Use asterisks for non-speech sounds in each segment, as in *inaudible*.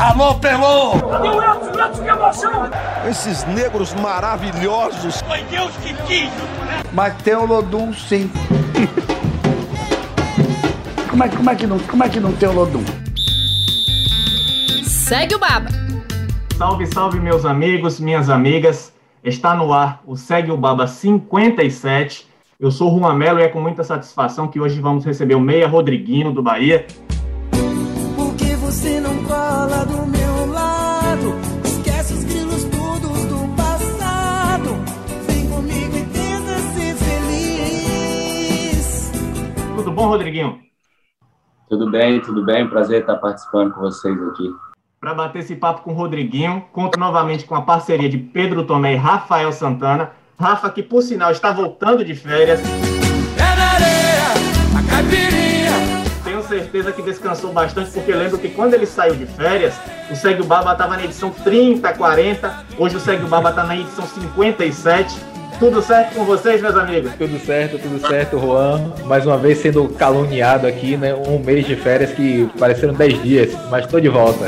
Alô, Pelô! O Edson? Edson, que emoção! Esses negros maravilhosos. Foi Deus que quis, Mas tem o Lodum, sim. como, é, como, é que não, como é que não tem o Lodum? Segue o Baba. Salve, salve, meus amigos, minhas amigas. Está no ar o Segue o Baba 57. Eu sou o Juan Melo e é com muita satisfação que hoje vamos receber o Meia Rodriguinho do Bahia. Do meu lado? Esquece os grilos todos do passado. Vem comigo e tenta ser feliz. Tudo bom, Rodriguinho? Tudo bem, tudo bem. Prazer estar participando com vocês aqui. Para bater esse papo com o Rodriguinho, conto novamente com a parceria de Pedro Tomé e Rafael Santana. Rafa, que por sinal está voltando de férias. Certeza que descansou bastante, porque lembro que quando ele saiu de férias, o Segue o Baba estava na edição 30, 40. Hoje o Segue o Baba está na edição 57. Tudo certo com vocês, meus amigos? Tudo certo, tudo certo, Juan. Mais uma vez sendo caluniado aqui, né? Um mês de férias que pareceram 10 dias, mas estou de volta.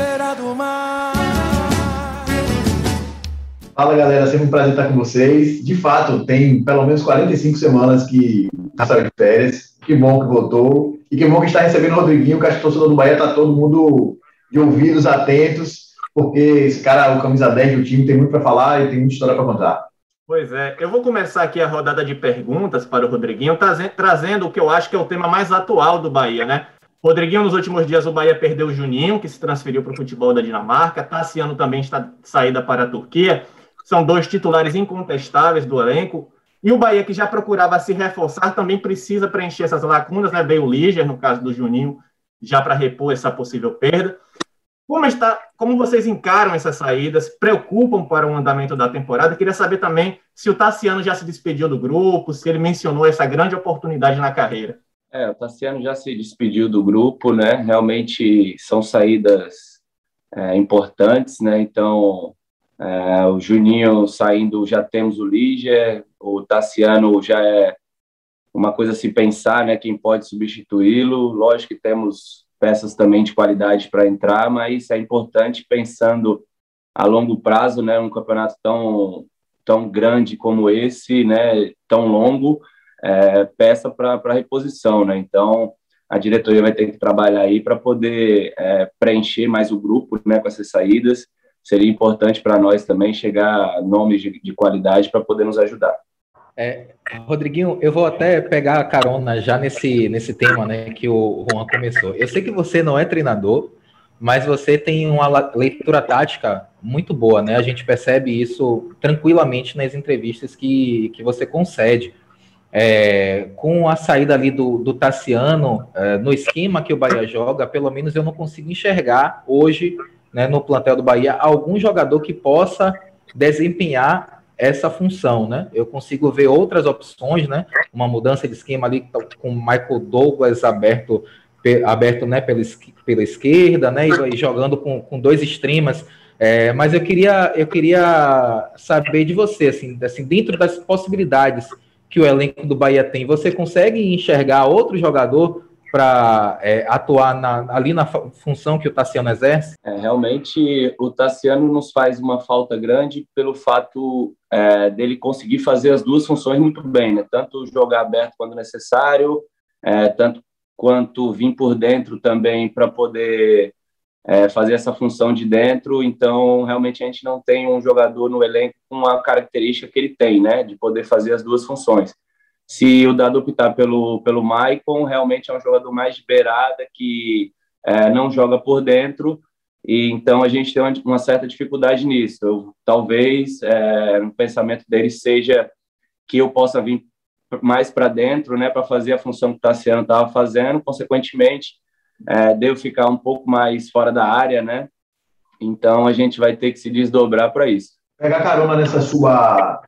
Fala galera, sempre um prazer estar com vocês. De fato, tem pelo menos 45 semanas que tá saiu de férias. Que bom que voltou. E que bom que está recebendo o Rodriguinho, que acho que o torcedor do Bahia tá todo mundo de ouvidos atentos, porque esse cara, o camisa 10 do time, tem muito para falar e tem muita história para contar. Pois é, eu vou começar aqui a rodada de perguntas para o Rodriguinho, traze- trazendo o que eu acho que é o tema mais atual do Bahia, né? Rodriguinho, nos últimos dias, o Bahia perdeu o Juninho, que se transferiu para o futebol da Dinamarca. Tassiano também está de saída para a Turquia. São dois titulares incontestáveis do elenco. E o Bahia, que já procurava se reforçar, também precisa preencher essas lacunas, né? Veio o Líger, no caso do Juninho, já para repor essa possível perda. Como, está, como vocês encaram essas saídas? Preocupam para o andamento da temporada? Queria saber também se o Tassiano já se despediu do grupo, se ele mencionou essa grande oportunidade na carreira. É, o Tassiano já se despediu do grupo, né? Realmente são saídas é, importantes, né? Então, é, o Juninho saindo, já temos o Líger, o Tassiano já é uma coisa a se pensar, né? Quem pode substituí-lo? Lógico que temos peças também de qualidade para entrar, mas é importante pensando a longo prazo, né? Um campeonato tão tão grande como esse, né? Tão longo é, peça para reposição, né? Então a diretoria vai ter que trabalhar aí para poder é, preencher mais o grupo, né? Com essas saídas seria importante para nós também chegar nomes de, de qualidade para poder nos ajudar. É, Rodriguinho, eu vou até pegar a carona já nesse, nesse tema né, que o Juan começou. Eu sei que você não é treinador, mas você tem uma leitura tática muito boa, né? A gente percebe isso tranquilamente nas entrevistas que, que você concede. É, com a saída ali do, do Tassiano, é, no esquema que o Bahia joga, pelo menos eu não consigo enxergar hoje, né, no plantel do Bahia, algum jogador que possa desempenhar essa função, né? Eu consigo ver outras opções, né? Uma mudança de esquema ali com Michael Douglas aberto, aberto né, pela, pela esquerda, né? E jogando com, com dois extremas. É, mas eu queria, eu queria saber de você, assim, assim, dentro das possibilidades que o elenco do Bahia tem, você consegue enxergar outro jogador para atuar na- ali na função que o Tassiano exerce? É, realmente, o Tassiano nos faz uma falta grande pelo fato é, dele conseguir fazer as duas funções muito bem, né? Tanto jogar aberto quando necessário, é, tanto quanto vir por dentro também para poder é, fazer essa função de dentro. Então, realmente, a gente não tem um jogador no elenco com a característica que ele tem, né? De poder fazer as duas funções. Se o Dado optar pelo, pelo Maicon, realmente é um jogador mais de beirada, que é, não joga por dentro, e então a gente tem uma, uma certa dificuldade nisso. Eu, talvez é, o pensamento dele seja que eu possa vir mais para dentro, né, para fazer a função que o Tassiano estava fazendo, consequentemente, é, devo ficar um pouco mais fora da área, né? Então a gente vai ter que se desdobrar para isso. Pegar carona nessa sua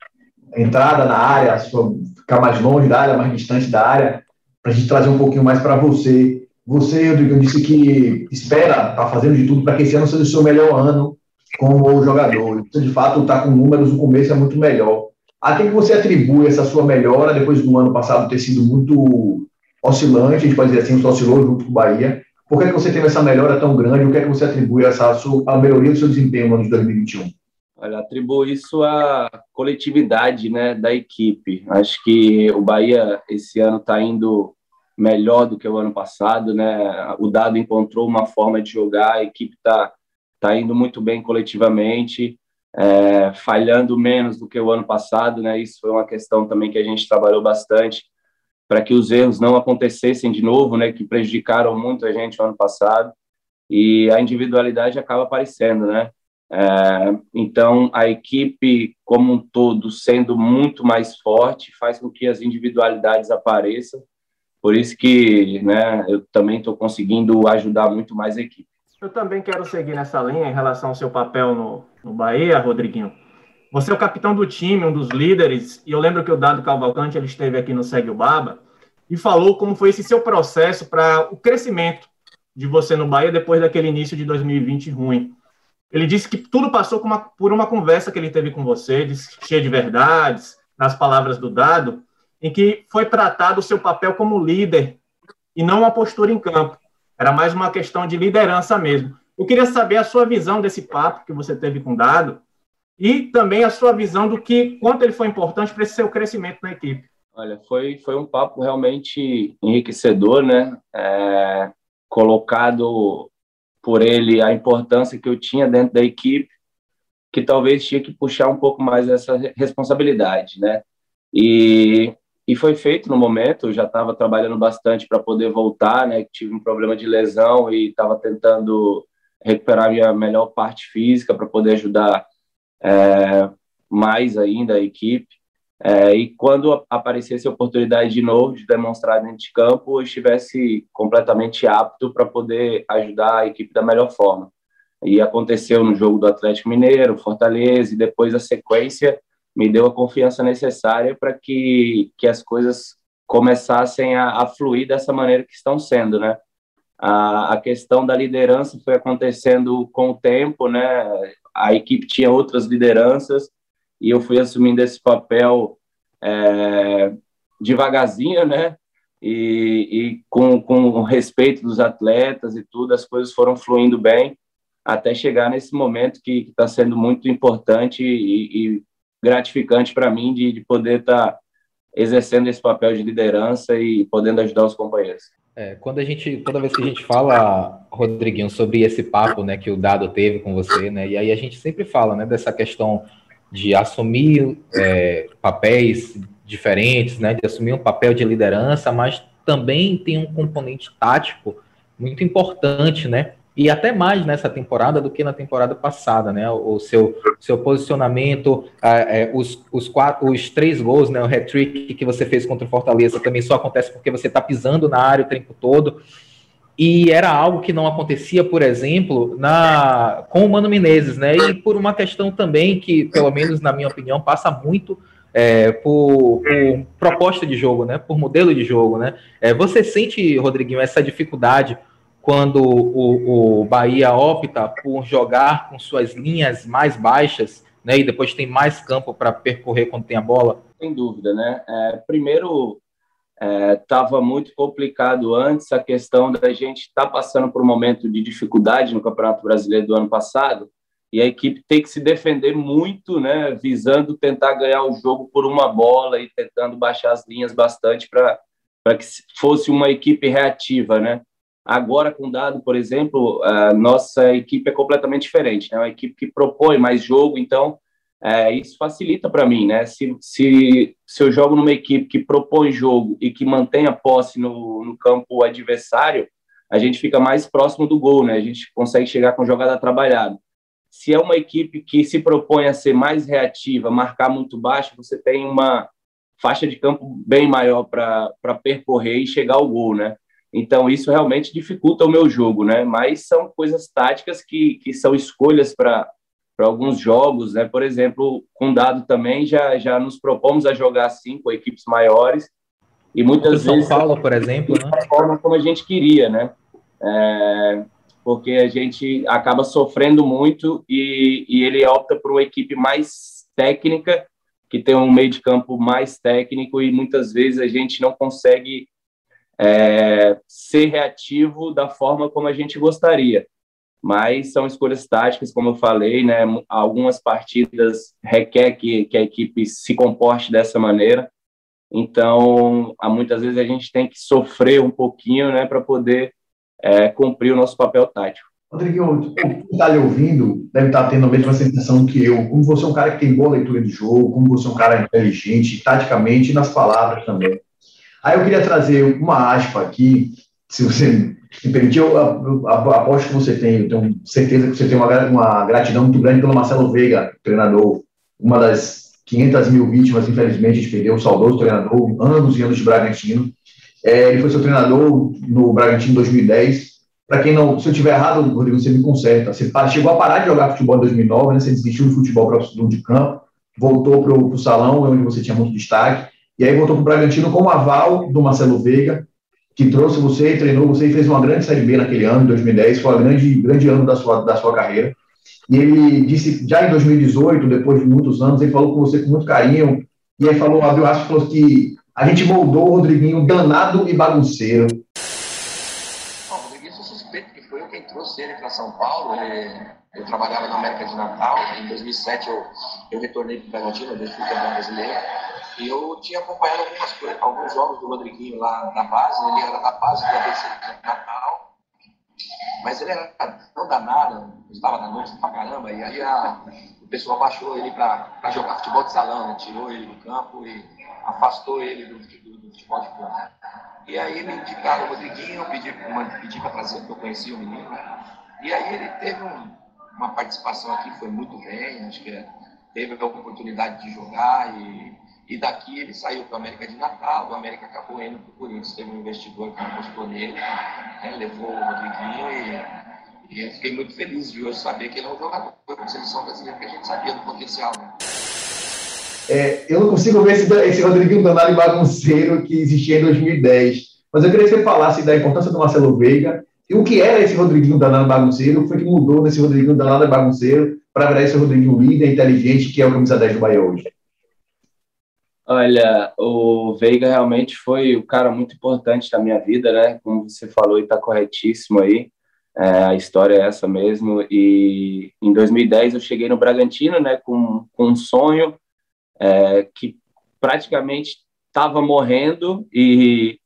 entrada na área, ficar mais longe da área, mais distante da área, para a gente trazer um pouquinho mais para você. Você, Rodrigo, disse que espera, está fazendo de tudo para que esse ano seja o seu melhor ano como jogador. Você, de fato, está com números, o começo é muito melhor. A que você atribui essa sua melhora depois do ano passado ter sido muito oscilante, a gente pode dizer assim, você oscilou junto com o Bahia. Por que, é que você teve essa melhora tão grande? O que é que você atribui a essa a melhoria do seu desempenho no ano de 2021? Olha, atribuo isso à coletividade né, da equipe. Acho que o Bahia esse ano está indo melhor do que o ano passado. Né? O Dado encontrou uma forma de jogar, a equipe está tá indo muito bem coletivamente, é, falhando menos do que o ano passado. Né? Isso foi uma questão também que a gente trabalhou bastante para que os erros não acontecessem de novo, né? que prejudicaram muito a gente no ano passado. E a individualidade acaba aparecendo, né? É, então, a equipe como um todo sendo muito mais forte faz com que as individualidades apareçam. Por isso que né, eu também estou conseguindo ajudar muito mais a equipe. Eu também quero seguir nessa linha em relação ao seu papel no, no Bahia, Rodriguinho. Você é o capitão do time, um dos líderes, e eu lembro que o Dado Cavalcante ele esteve aqui no Segue o Baba e falou como foi esse seu processo para o crescimento de você no Bahia depois daquele início de 2020 ruim. Ele disse que tudo passou uma, por uma conversa que ele teve com você, cheia de verdades, nas palavras do dado, em que foi tratado o seu papel como líder e não uma postura em campo. Era mais uma questão de liderança mesmo. Eu queria saber a sua visão desse papo que você teve com o dado e também a sua visão do que quanto ele foi importante para esse seu crescimento na equipe. Olha, foi, foi um papo realmente enriquecedor, né? É, colocado por ele a importância que eu tinha dentro da equipe, que talvez tinha que puxar um pouco mais essa responsabilidade, né? E, e foi feito no momento, eu já estava trabalhando bastante para poder voltar, né? Tive um problema de lesão e estava tentando recuperar minha melhor parte física para poder ajudar é, mais ainda a equipe. É, e quando aparecesse a oportunidade de novo de demonstrar dentro de campo, eu estivesse completamente apto para poder ajudar a equipe da melhor forma. E aconteceu no jogo do Atlético Mineiro, Fortaleza, e depois a sequência me deu a confiança necessária para que, que as coisas começassem a, a, fluir dessa maneira que estão sendo, né? A, a questão da liderança foi acontecendo com o tempo, né? A equipe tinha outras lideranças, e eu fui assumindo esse papel é, devagarzinho, né? E, e com, com o respeito dos atletas e tudo, as coisas foram fluindo bem até chegar nesse momento que está sendo muito importante e, e gratificante para mim de, de poder estar tá exercendo esse papel de liderança e podendo ajudar os companheiros. É, quando a gente, toda vez que a gente fala, Rodriguinho, sobre esse papo, né, que o Dado teve com você, né, e aí a gente sempre fala, né, dessa questão de assumir é, papéis diferentes, né, de assumir um papel de liderança, mas também tem um componente tático muito importante, né, e até mais nessa temporada do que na temporada passada, né? O seu, seu posicionamento, é, os, os, quatro, os três gols, né? O hat-trick que você fez contra o Fortaleza também só acontece porque você está pisando na área o tempo todo. E era algo que não acontecia, por exemplo, na com o Mano Menezes, né? E por uma questão também que, pelo menos na minha opinião, passa muito é, por, por, proposta de jogo, né? Por modelo de jogo, né? É, você sente, Rodriguinho, essa dificuldade quando o, o Bahia opta por jogar com suas linhas mais baixas, né? E depois tem mais campo para percorrer quando tem a bola? Sem dúvida, né? É, primeiro, estava é, muito complicado antes a questão da gente estar tá passando por um momento de dificuldade no Campeonato Brasileiro do ano passado e a equipe tem que se defender muito, né, visando tentar ganhar o jogo por uma bola e tentando baixar as linhas bastante para que fosse uma equipe reativa, né? Agora, com dado, por exemplo, a nossa equipe é completamente diferente, né? É uma equipe que propõe mais jogo, então é, isso facilita para mim, né? Se, se, se eu jogo numa equipe que propõe jogo e que mantém a posse no, no campo adversário, a gente fica mais próximo do gol, né? A gente consegue chegar com jogada trabalhada. Se é uma equipe que se propõe a ser mais reativa, marcar muito baixo, você tem uma faixa de campo bem maior para percorrer e chegar ao gol, né? Então, isso realmente dificulta o meu jogo, né? Mas são coisas táticas que, que são escolhas para para alguns jogos, né? Por exemplo, com dado também já já nos propomos a jogar assim com equipes maiores e muitas São vezes São Paulo, por exemplo, né? da forma como a gente queria, né? É, porque a gente acaba sofrendo muito e, e ele opta por uma equipe mais técnica que tem um meio de campo mais técnico e muitas vezes a gente não consegue é, ser reativo da forma como a gente gostaria. Mas são escolhas táticas, como eu falei, né? Algumas partidas requer que, que a equipe se comporte dessa maneira. Então, muitas vezes a gente tem que sofrer um pouquinho, né, para poder é, cumprir o nosso papel tático. Rodrigo, quem está lhe ouvindo deve estar tá tendo a mesma sensação que eu. Como você é um cara que tem boa leitura de jogo, como você é um cara inteligente, taticamente e nas palavras também. Aí eu queria trazer uma aspa aqui, se você me permitir, eu, aposto que você tem, eu tenho certeza que você tem uma, uma gratidão muito grande pelo Marcelo Veiga, treinador, uma das 500 mil vítimas, infelizmente, gente perdeu, o saudoso treinador, anos e anos de Bragantino. É, ele foi seu treinador no Bragantino em 2010. Para quem não, se eu estiver errado, Rodrigo, você me conserta. Você chegou a parar de jogar futebol em 2009, né? Você desistiu do futebol para de campo, voltou para o salão, onde você tinha muito destaque, e aí voltou para o Bragantino como aval do Marcelo Veiga, que trouxe você, treinou você e fez uma grande Série B naquele ano, em 2010, foi um grande, grande ano da sua, da sua carreira. E ele disse, já em 2018, depois de muitos anos, ele falou com você com muito carinho, e aí falou, abriu aspas, falou que a gente moldou o Rodriguinho danado e bagunceiro. Bom, o Rodriguinho, sou suspeito que foi eu quem trouxe ele para São Paulo. Ele, eu trabalhava na América de Natal, em 2007 eu, eu retornei para o Bragantino, desde o futebol brasileiro. E eu tinha acompanhado algumas alguns jogos do Rodriguinho lá na base, ele era da base do ABC de Natal, mas ele era tão danado, estava da noite pra caramba, e aí a, o pessoal baixou ele para jogar futebol de salão, né? tirou ele do campo e afastou ele do, do, do futebol de campo. E aí me indicaram o Rodriguinho, pedi, pedi para trazer, porque eu conhecia o menino, e aí ele teve um, uma participação aqui, foi muito bem, acho que teve a oportunidade de jogar e e daqui ele saiu para a América de Natal, do América acabou indo para o Corinthians. Teve um investidor que apostou nele, né, levou o Rodriguinho e, e eu fiquei muito feliz de hoje saber que ele é um jogador da seleção brasileira, que a gente sabia do potencial. Né? É, eu não consigo ver esse, esse Rodriguinho danado bagunceiro que existia em 2010. Mas eu queria que você falasse da importância do Marcelo Veiga e o que era esse Rodriguinho danado bagunceiro, o foi que mudou nesse Rodriguinho danado bagunceiro para virar esse Rodriguinho líder, inteligente, que é o camisa 10 do Bahia hoje. Olha, o Veiga realmente foi o cara muito importante na minha vida, né? Como você falou e está corretíssimo aí. É, a história é essa mesmo. E em 2010 eu cheguei no Bragantino, né? Com, com um sonho é, que praticamente estava morrendo e,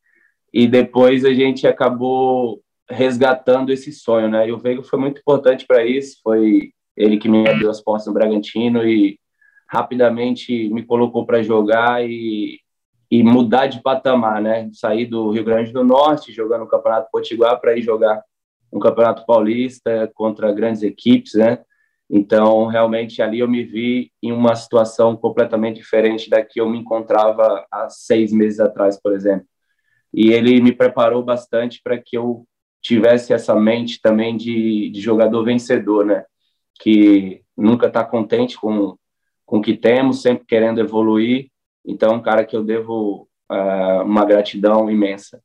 e depois a gente acabou resgatando esse sonho, né? E o Veiga foi muito importante para isso. Foi ele que me abriu as portas no Bragantino e rapidamente me colocou para jogar e, e mudar de patamar, né? Sair do Rio Grande do Norte, jogando no Campeonato Potiguar, para ir jogar no Campeonato Paulista contra grandes equipes, né? Então, realmente, ali eu me vi em uma situação completamente diferente da que eu me encontrava há seis meses atrás, por exemplo. E ele me preparou bastante para que eu tivesse essa mente também de, de jogador vencedor, né? Que nunca está contente com, com o que temos, sempre querendo evoluir. Então, um cara que eu devo uh, uma gratidão imensa.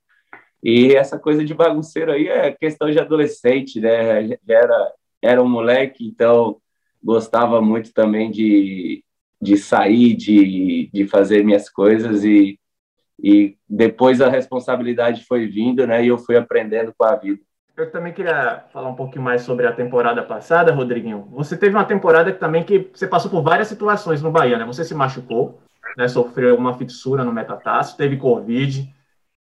E essa coisa de bagunceiro aí é questão de adolescente, né? Era, era um moleque, então gostava muito também de, de sair, de, de fazer minhas coisas e, e depois a responsabilidade foi vindo, né? E eu fui aprendendo com a vida. Eu também queria falar um pouquinho mais sobre a temporada passada, Rodriguinho. Você teve uma temporada que também que você passou por várias situações no Bahia, né? Você se machucou, né? sofreu uma fissura no metatarso, teve Covid.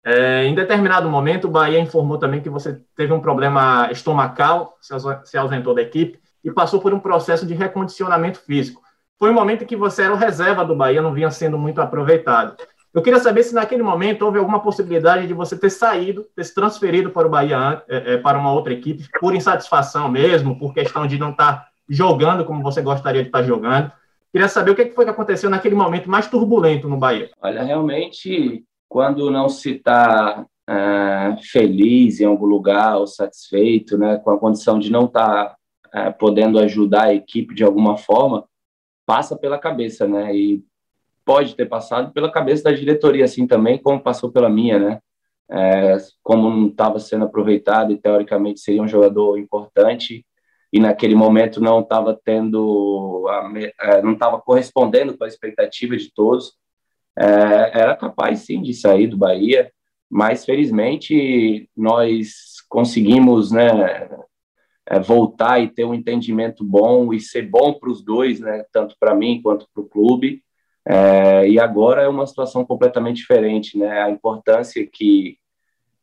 É, em determinado momento, o Bahia informou também que você teve um problema estomacal, se ausentou da equipe e passou por um processo de recondicionamento físico. Foi um momento em que você era o reserva do Bahia, não vinha sendo muito aproveitado. Eu queria saber se naquele momento houve alguma possibilidade de você ter saído, ter se transferido para o Bahia, é, é, para uma outra equipe, por insatisfação mesmo, por questão de não estar tá jogando como você gostaria de estar tá jogando. Queria saber o que foi que aconteceu naquele momento mais turbulento no Bahia. Olha, realmente, quando não se está é, feliz em algum lugar ou satisfeito, né, com a condição de não estar tá, é, podendo ajudar a equipe de alguma forma, passa pela cabeça, né? E pode ter passado pela cabeça da diretoria, assim também, como passou pela minha, né? É, como não estava sendo aproveitado e teoricamente seria um jogador importante e naquele momento não estava tendo, a, é, não estava correspondendo com a expectativa de todos, é, era capaz sim de sair do Bahia, mas felizmente nós conseguimos, né, é, voltar e ter um entendimento bom e ser bom para os dois, né, tanto para mim quanto para o clube. É, e agora é uma situação completamente diferente, né? A importância que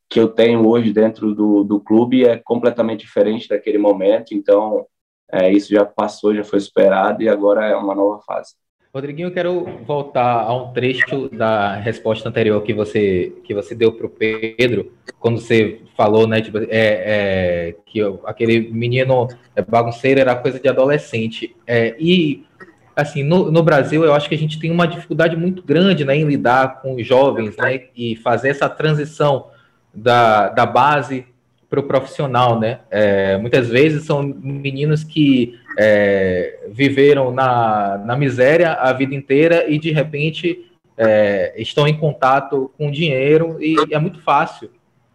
que eu tenho hoje dentro do, do clube é completamente diferente daquele momento. Então, é, isso já passou, já foi superado e agora é uma nova fase. Rodriguinho, eu quero voltar a um trecho da resposta anterior que você, que você deu para o Pedro, quando você falou, né, tipo, é, é, que aquele menino bagunceiro era coisa de adolescente. É, e, assim, no, no Brasil, eu acho que a gente tem uma dificuldade muito grande né, em lidar com os jovens né, e fazer essa transição da, da base para o profissional, né? É, muitas vezes são meninos que é, viveram na, na miséria a vida inteira e de repente é, estão em contato com dinheiro e é muito fácil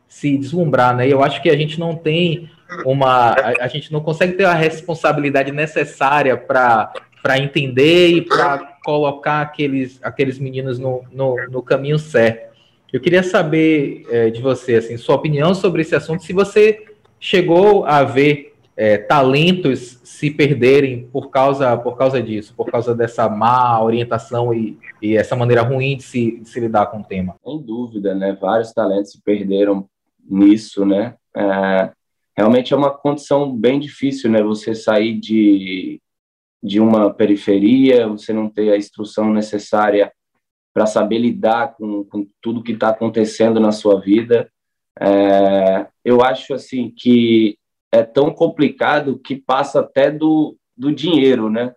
se deslumbrar, né? E eu acho que a gente não tem uma, a, a gente não consegue ter a responsabilidade necessária para para entender e para colocar aqueles, aqueles meninos no, no, no caminho certo. Eu queria saber é, de você, assim, sua opinião sobre esse assunto, se você chegou a ver é, talentos se perderem por causa, por causa disso, por causa dessa má orientação e, e essa maneira ruim de se, de se lidar com o tema. Sem dúvida, né? Vários talentos se perderam nisso, né? É, realmente é uma condição bem difícil, né? Você sair de, de uma periferia, você não ter a instrução necessária para saber lidar com, com tudo que está acontecendo na sua vida. É, eu acho assim que é tão complicado que passa até do, do dinheiro, né?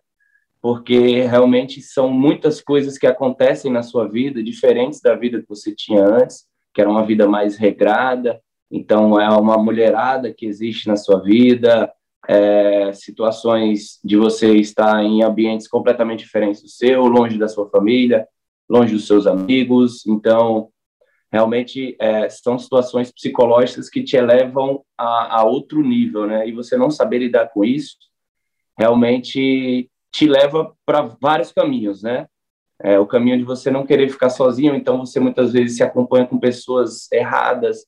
Porque realmente são muitas coisas que acontecem na sua vida, diferentes da vida que você tinha antes, que era uma vida mais regrada. Então, é uma mulherada que existe na sua vida, é, situações de você estar em ambientes completamente diferentes do seu, longe da sua família, longe dos seus amigos. Então, realmente é, são situações psicológicas que te elevam a, a, outro nível, né? E você não saber lidar com isso realmente te leva para vários caminhos, né? É, o caminho de você não querer ficar sozinho, então você muitas vezes se acompanha com pessoas erradas,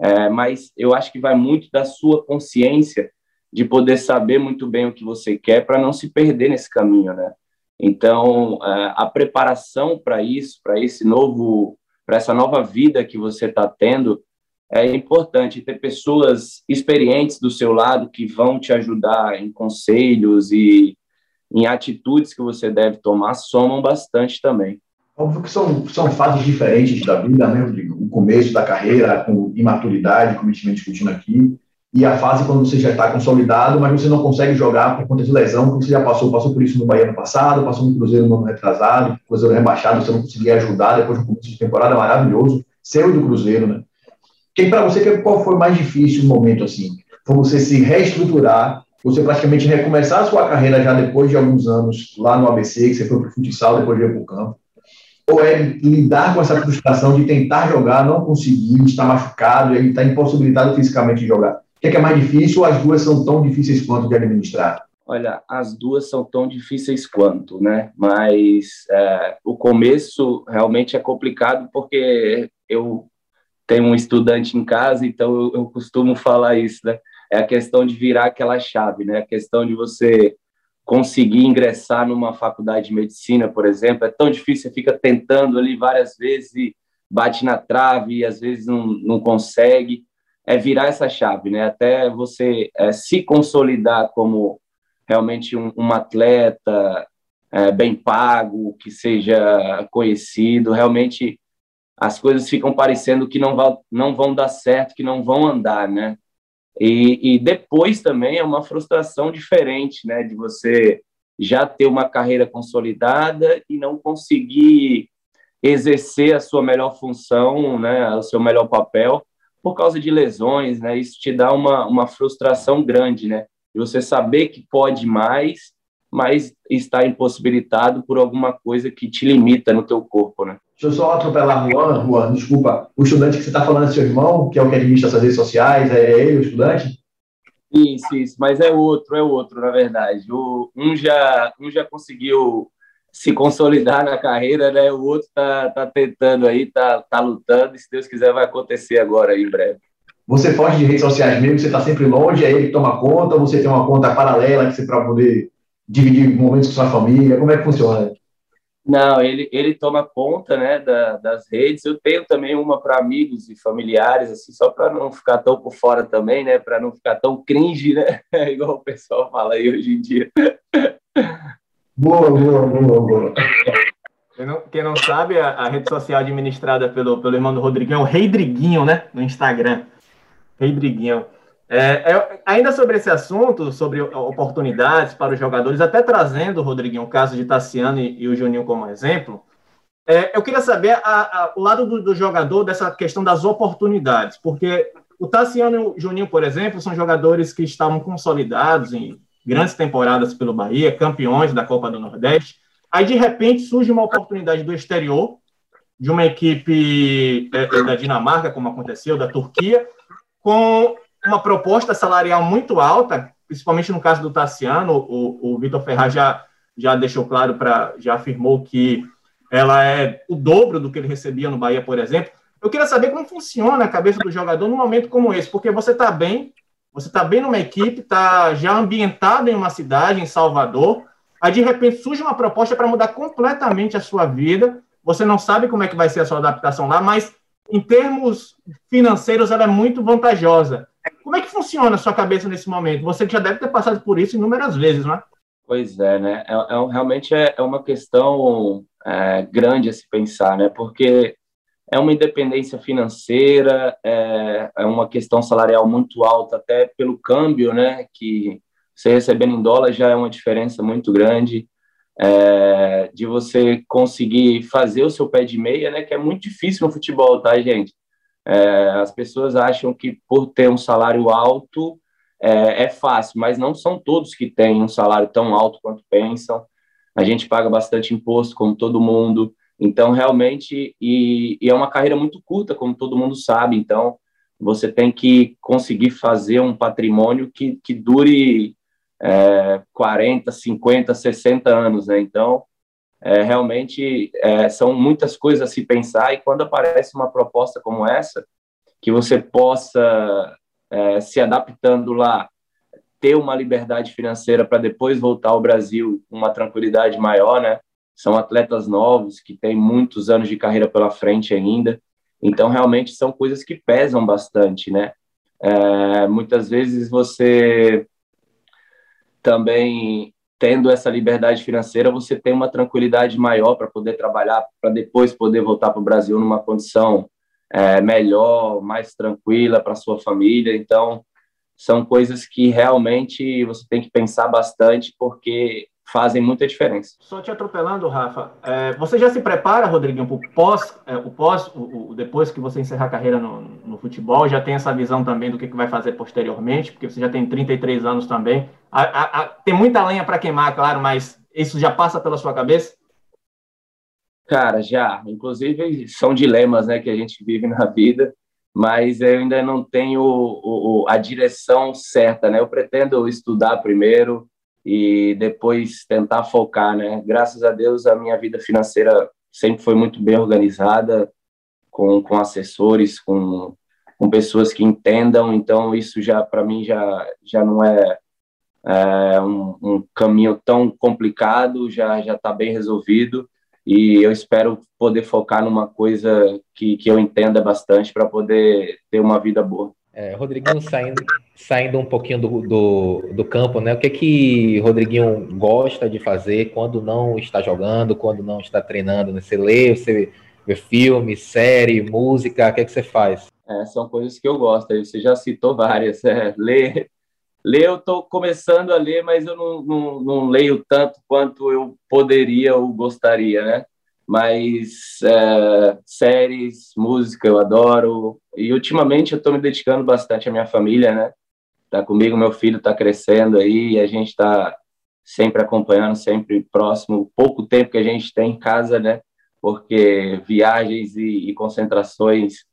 é, mas eu acho que vai muito da sua consciência de poder saber muito bem o que você quer para não se perder nesse caminho, né? Então, a preparação para isso, para esse novo, para essa nova vida que você está tendo, é importante ter pessoas experientes do seu lado que vão te ajudar em conselhos e em atitudes que você deve tomar, somam bastante também. Óbvio que são, são fases diferentes da vida, né? O começo da carreira, com imaturidade, como a gente vem discutindo aqui, e a fase quando você já está consolidado, mas você não consegue jogar por conta de lesão, porque você já passou, passou por isso no Bahia no passado, passou no Cruzeiro no ano retrasado, Cruzeiro rebaixado, você não conseguia ajudar depois do começo de temporada maravilhoso, seu do Cruzeiro, né? Quem para você, qual foi mais difícil o momento assim? Foi você se reestruturar, você praticamente recomeçar a sua carreira já depois de alguns anos lá no ABC, que você foi para o futsal, depois de ir para o campo? Ou é lidar com essa frustração de tentar jogar, não conseguir, estar machucado e estar impossibilitado fisicamente de jogar? Que é, que é mais difícil ou as duas são tão difíceis quanto de administrar? Olha, as duas são tão difíceis quanto, né? Mas é, o começo realmente é complicado porque eu tenho um estudante em casa, então eu, eu, costumo falar isso, né? É a questão de virar aquela chave, né? A questão de você conseguir ingressar numa faculdade de medicina, por exemplo, é tão difícil, você fica tentando ali várias vezes e bate na trave e às vezes não, não consegue é virar essa chave, né? Até você é, se consolidar como realmente um, um atleta é, bem pago, que seja conhecido, realmente as coisas ficam parecendo que não, não vão dar certo, que não vão andar, né? E, e depois também é uma frustração diferente, né? De você já ter uma carreira consolidada e não conseguir exercer a sua melhor função, né? O seu melhor papel por causa de lesões, né? Isso te dá uma, uma frustração grande, né? De você saber que pode mais, mas está impossibilitado por alguma coisa que te limita no teu corpo, né? Deixa eu só atropelar Juan, Juan, desculpa. O estudante que você está falando é seu irmão, que é o que administra as redes sociais, é ele, o estudante? Isso, isso, mas é outro, é outro, na verdade. O, um, já, um já conseguiu se consolidar na carreira, né? O outro tá, tá tentando aí, tá, tá lutando, e se Deus quiser vai acontecer agora em breve. Você foge de redes sociais mesmo, você está sempre longe, é ele que toma conta, você tem uma conta paralela que você para poder dividir momentos com sua família? Como é que funciona? Não, ele, ele toma conta né, da, das redes. Eu tenho também uma para amigos e familiares, assim, só para não ficar tão por fora também, né? Para não ficar tão cringe, né? *laughs* Igual o pessoal fala aí hoje em dia. Boa, boa, boa, boa. Quem não, quem não sabe, a, a, rede social administrada pelo, pelo irmão do Rodriguinho é o Rei Driguinho, né? No Instagram. Rei Driguinho. É, é, ainda sobre esse assunto, sobre oportunidades para os jogadores, até trazendo, Rodriguinho, o caso de Tassiano e, e o Juninho como exemplo, é, eu queria saber a, a, o lado do, do, jogador dessa questão das oportunidades, porque o Tassiano e o Juninho, por exemplo, são jogadores que estavam consolidados em grandes temporadas pelo Bahia, campeões da Copa do Nordeste. Aí, de repente, surge uma oportunidade do exterior, de uma equipe é, da Dinamarca, como aconteceu, da Turquia, com uma proposta salarial muito alta, principalmente no caso do Tassiano, o, o Vitor Ferraz já, já deixou claro, para já afirmou que ela é o dobro do que ele recebia no Bahia, por exemplo. Eu queria saber como funciona a cabeça do jogador num momento como esse, porque você está bem, você está bem numa equipe, está já ambientado em uma cidade, em Salvador, aí de repente surge uma proposta para mudar completamente a sua vida, você não sabe como é que vai ser a sua adaptação lá, mas em termos financeiros ela é muito vantajosa. Como é que funciona a sua cabeça nesse momento? Você já deve ter passado por isso inúmeras vezes, não é? Pois é, né? É, é realmente é, é, uma questão é, grande a se pensar, né? Porque é uma independência financeira, é, é, uma questão salarial muito alta, até pelo câmbio, né? Que você recebendo em dólar já é uma diferença muito grande. É, de você conseguir fazer o seu pé de meia, né? Que é muito difícil no futebol, tá, gente? É, as pessoas acham que por ter um salário alto é, é, fácil, mas não são todos que têm um salário tão alto quanto pensam. A gente paga bastante imposto, como todo mundo. Então, realmente, e, e é uma carreira muito curta, como todo mundo sabe. Então, você tem que conseguir fazer um patrimônio que, que dure é, 40, 50, 60 anos. Né? Então, é, realmente é, são muitas coisas a se pensar e quando aparece uma proposta como essa, que você possa é, se adaptando lá, ter uma liberdade financeira para depois voltar ao Brasil com uma tranquilidade maior, né? São atletas novos que têm muitos anos de carreira pela frente ainda, então realmente são coisas que pesam bastante, né? É, muitas vezes você também tendo essa liberdade financeira, você tem uma tranquilidade maior para poder trabalhar, para depois poder voltar para o Brasil numa condição é, melhor, mais tranquila para sua família. Então, são coisas que realmente você tem que pensar bastante, porque fazem muita diferença. Só te atropelando, Rafa, é, você já se prepara, Rodriguinho, para o pós, é, o pós, o, o, depois que você encerrar a carreira no, no, futebol, já tem essa visão também do que, que vai fazer posteriormente, porque você já tem 33 anos também. A, a, a, tem muita lenha para queimar, claro, mas isso já passa pela sua cabeça? Cara, já. Inclusive, são dilemas né, que a gente vive na vida, mas eu ainda não tenho o, a direção certa, né? Eu pretendo estudar primeiro, e depois tentar focar, né? Graças a Deus a minha vida financeira sempre foi muito bem organizada, com, com assessores, com, com pessoas que entendam, então isso já para mim já já não é, é um, um, caminho tão complicado, já já está bem resolvido e eu espero poder focar numa coisa que, que eu entenda bastante para poder ter uma vida boa. É, Rodriguinho saindo, saindo um pouquinho do, do, do, campo, né? O que que Rodriguinho gosta de fazer quando não está jogando, quando não está treinando? Né? Você lê, você vê filme, série, música, o que que você faz? É, são coisas que eu gosto, você já citou várias. É, ler, ler eu estou começando a ler, mas eu não, não, não leio tanto quanto eu poderia ou gostaria, né? Mas é, séries, música eu adoro. E ultimamente eu estou me dedicando bastante à minha família, né? Tá comigo, meu filho está crescendo aí e a gente está sempre acompanhando, sempre próximo. Pouco tempo que a gente tem em casa, né? Porque viagens e, e concentrações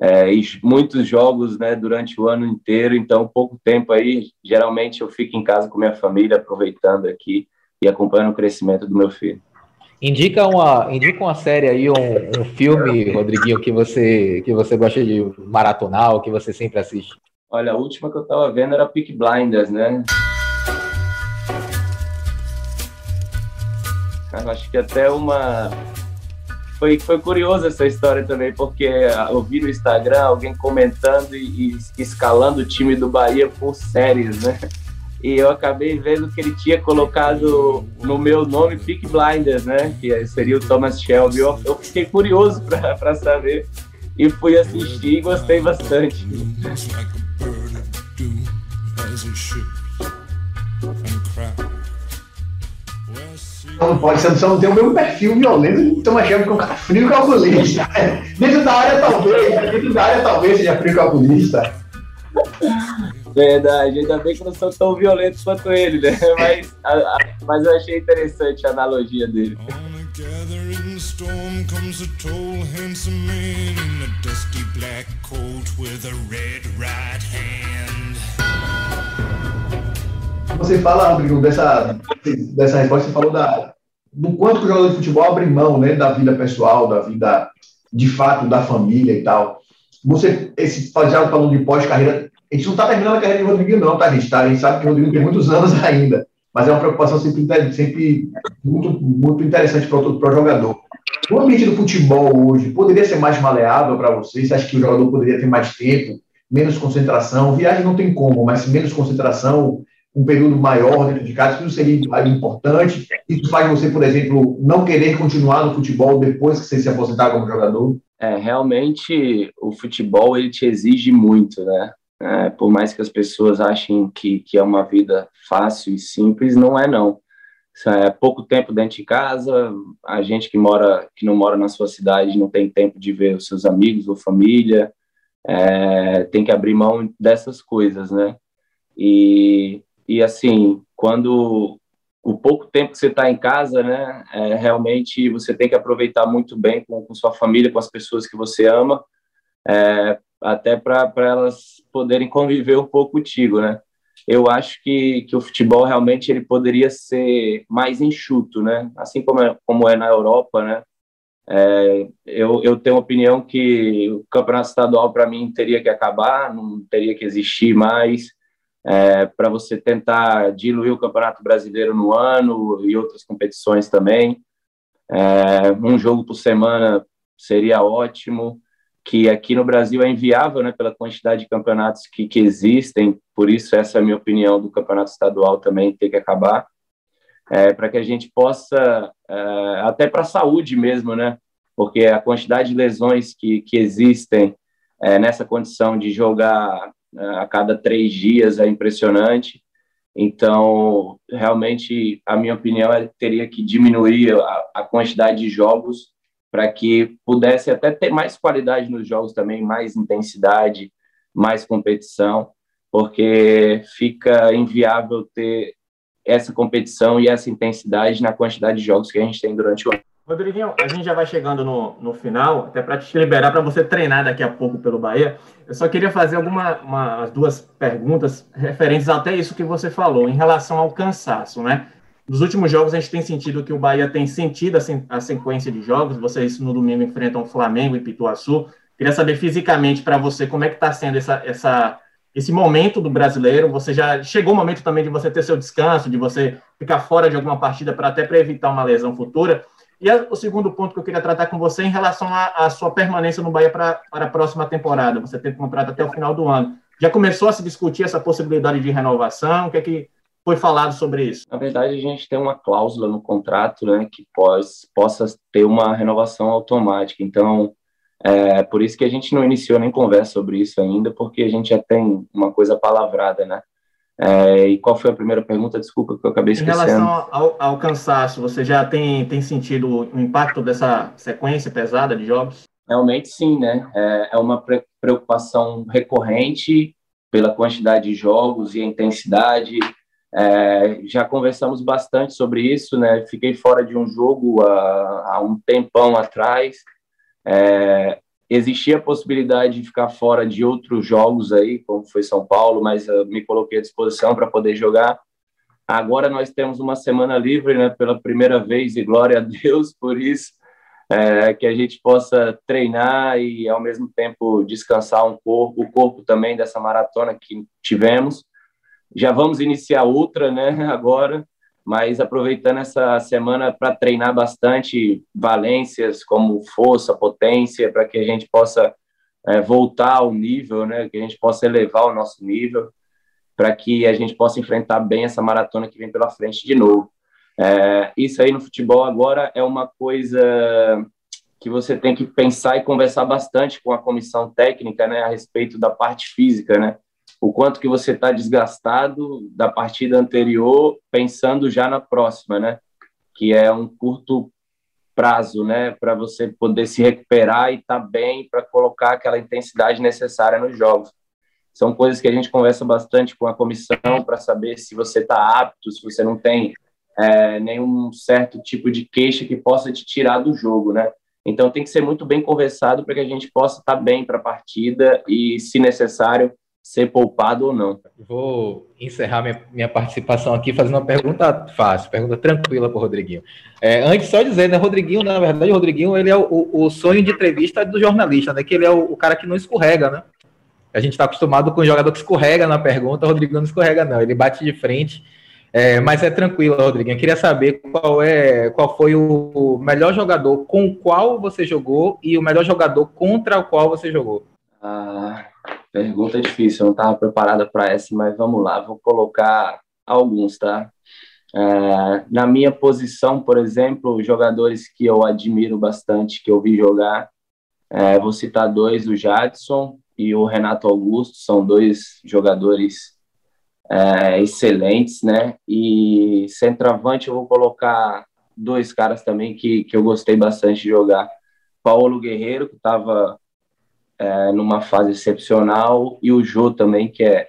é, e muitos jogos, né? Durante o ano inteiro, então pouco tempo aí. Geralmente eu fico em casa com minha família, aproveitando aqui e acompanhando o crescimento do meu filho. Indica uma, indica uma série aí, um, um filme, Rodriguinho, que você, que você gosta de maratonar, ou que você sempre assiste. Olha, a última que eu tava vendo era Peak Blinders, né? Eu acho que até uma. Foi, foi curioso essa história também, porque eu vi no Instagram alguém comentando e, e escalando o time do Bahia por séries, né? E eu acabei vendo que ele tinha colocado no meu nome Peak Blinders, né? Que seria o Thomas Shelby. Eu, fiquei curioso para saber e fui assistir e gostei bastante. Não pode, você não tem o mesmo perfil violento de Thomas Shelby, que é um cara frio calculista. Dentro da área, talvez, dentro da área, talvez seja frio calculista. Verdade, ainda bem que não são tão violentos quanto ele, né? *laughs* Mas, a, a, mas eu achei interessante a analogia dele. storm comes a tall, handsome man in a dusty black coat with a red right hand. Você fala, Rodrigo, dessa, dessa resposta, você falou da, do quanto que o jogador de futebol abre mão né, da vida pessoal, da vida de fato da família e tal. Você, esse, já falando de pós-carreira, a gente não está terminando a carreira de Rodrigo, não, tá, gente? Tá? A gente sabe que o Rodrigo tem muitos anos *laughs* ainda, mas é uma preocupação sempre, sempre muito, muito interessante para o jogador. O ambiente do futebol hoje poderia ser mais maleável para você? Você acha que o jogador poderia ter mais tempo, menos concentração? Viagem não tem como, mas menos concentração, um período maior dentro de casa, isso seria importante. Isso faz você, por exemplo, não querer continuar no futebol depois que você se aposentar como jogador? É, realmente o futebol ele te exige muito, né? É, por mais que as pessoas achem que, que é uma vida fácil e simples, não é não. É pouco tempo dentro de casa, a gente que mora que não mora na sua cidade não tem tempo de ver os seus amigos ou família, é, tem que abrir mão dessas coisas, né? E, e assim, quando o pouco tempo que você está em casa, né, é, realmente você tem que aproveitar muito bem com, com sua família, com as pessoas que você ama, é, até para elas poderem conviver um pouco contigo, né? Eu acho que, que o futebol realmente ele poderia ser mais enxuto, né? Assim como é, como é na Europa, né? É, eu, eu tenho a opinião que o campeonato estadual para mim teria que acabar, não teria que existir mais, é, para você tentar diluir o campeonato brasileiro no ano e outras competições também. É, um jogo por semana seria ótimo que aqui no Brasil é inviável, né, pela quantidade de campeonatos que, que existem, por isso essa é a minha opinião do campeonato estadual também ter que acabar, é, para que a gente possa, é, até para a saúde mesmo, né, porque a quantidade de lesões que, que existem é, nessa condição de jogar é, a cada três dias é impressionante, então, realmente, a minha opinião é teria que diminuir a, a quantidade de jogos para que pudesse até ter mais qualidade nos jogos também, mais intensidade, mais competição, porque fica inviável ter essa competição e essa intensidade na quantidade de jogos que a gente tem durante o ano. Rodriguinho, a gente já vai chegando no, no final, até para te liberar para você treinar daqui a pouco pelo Bahia. Eu só queria fazer algumas duas perguntas referentes até isso que você falou, em relação ao cansaço, né? Nos últimos jogos, a gente tem sentido que o Bahia tem sentido a, sequência de jogos. Vocês, no domingo, enfrentam Flamengo e Pituaçu. Queria saber fisicamente para você como é que está sendo essa, essa, esse momento do brasileiro. Você já chegou o momento também de você ter seu descanso, de você ficar fora de alguma partida para até para evitar uma lesão futura. E o segundo ponto que eu queria tratar com você é em relação à sua permanência no Bahia para a próxima temporada. Você tem contrato até o final do ano. Já começou a se discutir essa possibilidade de renovação? O que é que foi falado sobre isso? Na verdade, a gente tem uma cláusula no contrato né, que pós, possa ter uma renovação automática. Então, é por isso que a gente não iniciou nem conversa sobre isso ainda, porque a gente já tem uma coisa palavrada, né? É, e qual foi a primeira pergunta? Desculpa que eu acabei esquecendo. Em relação ao, ao cansaço, você já tem, tem sentido o impacto dessa sequência pesada de jogos? Realmente sim, né? É, é uma preocupação recorrente pela quantidade de jogos e a intensidade é, já conversamos bastante sobre isso, né? Fiquei fora de um jogo há, há um tempão atrás. É, existia a possibilidade de ficar fora de outros jogos aí, como foi São Paulo, mas me coloquei à disposição para poder jogar. Agora nós temos uma semana livre, né, pela primeira vez, e glória a Deus por isso, é, que a gente possa treinar e, ao mesmo tempo, descansar um pouco, o corpo também dessa maratona que tivemos. Já vamos iniciar outra, né, *laughs* agora, mas aproveitando essa semana para treinar bastante valências como força, potência, para que a gente possa é, voltar ao nível, né, que a gente possa elevar o nosso nível para que a gente possa enfrentar bem essa maratona que vem pela frente de novo. É, isso aí no futebol agora é uma coisa que você tem que pensar e conversar bastante com a comissão técnica, né, a respeito da parte física, né, o quanto que você está desgastado da partida anterior, pensando já na próxima, né, que é um curto prazo, né, para você poder se recuperar e estar tá bem para colocar aquela intensidade necessária nos jogos. São coisas que a gente conversa bastante com a comissão para saber se você está apto, se você não tem é, nenhum certo tipo de queixa que possa te tirar do jogo, né? Então tem que ser muito bem conversado para que a gente possa estar tá bem para a partida e, se necessário, ser poupado ou não. Vou encerrar minha, minha participação aqui fazendo uma pergunta fácil, pergunta tranquila para o Rodriguinho. É, antes, só dizer, né, Rodriguinho, na verdade, o Rodriguinho ele é o, o sonho de entrevista do jornalista, né? Que ele é o, o cara que não escorrega, né? A gente está acostumado com o jogador que escorrega na pergunta, o Rodrigo não escorrega, não. Ele bate de frente. É, mas é tranquilo, Rodriguinho. Eu queria saber qual, é, qual foi o melhor jogador com o qual você jogou e o melhor jogador contra o qual você jogou. Ah, pergunta difícil, eu não estava preparada para essa, mas vamos lá, vou colocar alguns, tá? É, na minha posição, por exemplo, jogadores que eu admiro bastante, que eu vi jogar, é, vou citar dois: o Jadson e o Renato Augusto são dois jogadores é, excelentes, né? E centroavante eu vou colocar dois caras também que, que eu gostei bastante de jogar. Paulo Guerreiro, que estava é, numa fase excepcional, e o Jô também, que é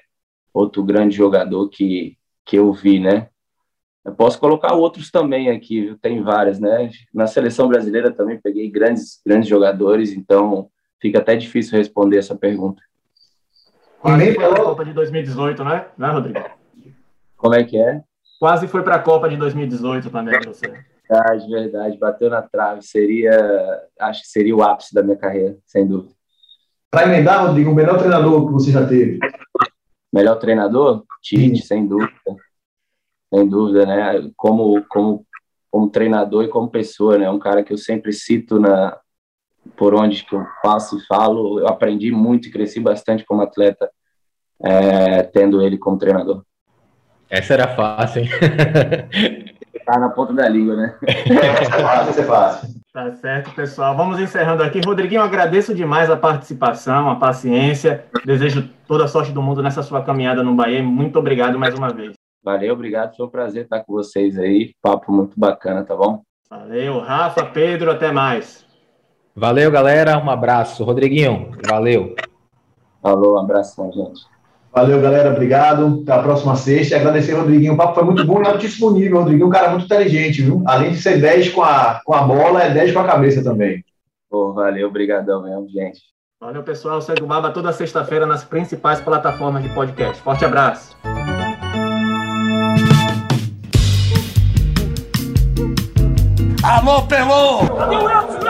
outro grande jogador que, que eu vi, né? Eu posso colocar outros também aqui, tem vários, né? Na seleção brasileira também peguei grandes, grandes jogadores, então fica até difícil responder essa pergunta. Quase foi para a Copa de 2018, né? Né, Rodrigo? Como é que é? Quase foi para a Copa de 2018 também, você. Verdade, verdade. Bateu na trave. Seria, acho que seria o ápice da minha carreira, sem dúvida. Para emendar, Rodrigo, o melhor treinador que você já teve? Melhor treinador? Tite, Sim. sem dúvida. Sem dúvida, né? Como, como, como treinador e como pessoa, né? Um cara que eu sempre cito na, por onde que eu passo e falo, eu aprendi muito e cresci bastante como atleta, é, tendo ele como treinador. Essa era fácil, hein? tá na ponta da língua, né? *laughs* Essa é fácil, essa é fácil. Tá certo, pessoal. Vamos encerrando aqui. Rodriguinho, agradeço demais a participação, a paciência. Desejo toda a sorte do mundo nessa sua caminhada no Bahia. Muito obrigado mais uma vez. Valeu, obrigado. Foi um prazer estar com vocês aí. Papo muito bacana, tá bom? Valeu, Rafa, Pedro, até mais. Valeu, galera. Um abraço. Rodriguinho, valeu. Falou, um abração, gente. Valeu, galera. Obrigado. Até a próxima sexta. E agradecer, Rodriguinho. O papo foi muito bom e altíssimo nível. Rodriguinho é um cara muito inteligente, viu? Além de ser 10 com a, com a bola, é 10 com a cabeça também. Pô, valeu, obrigadão mesmo, gente. Valeu, pessoal. Segue o Baba toda sexta-feira nas principais plataformas de podcast. Forte abraço. Alô, Pelô!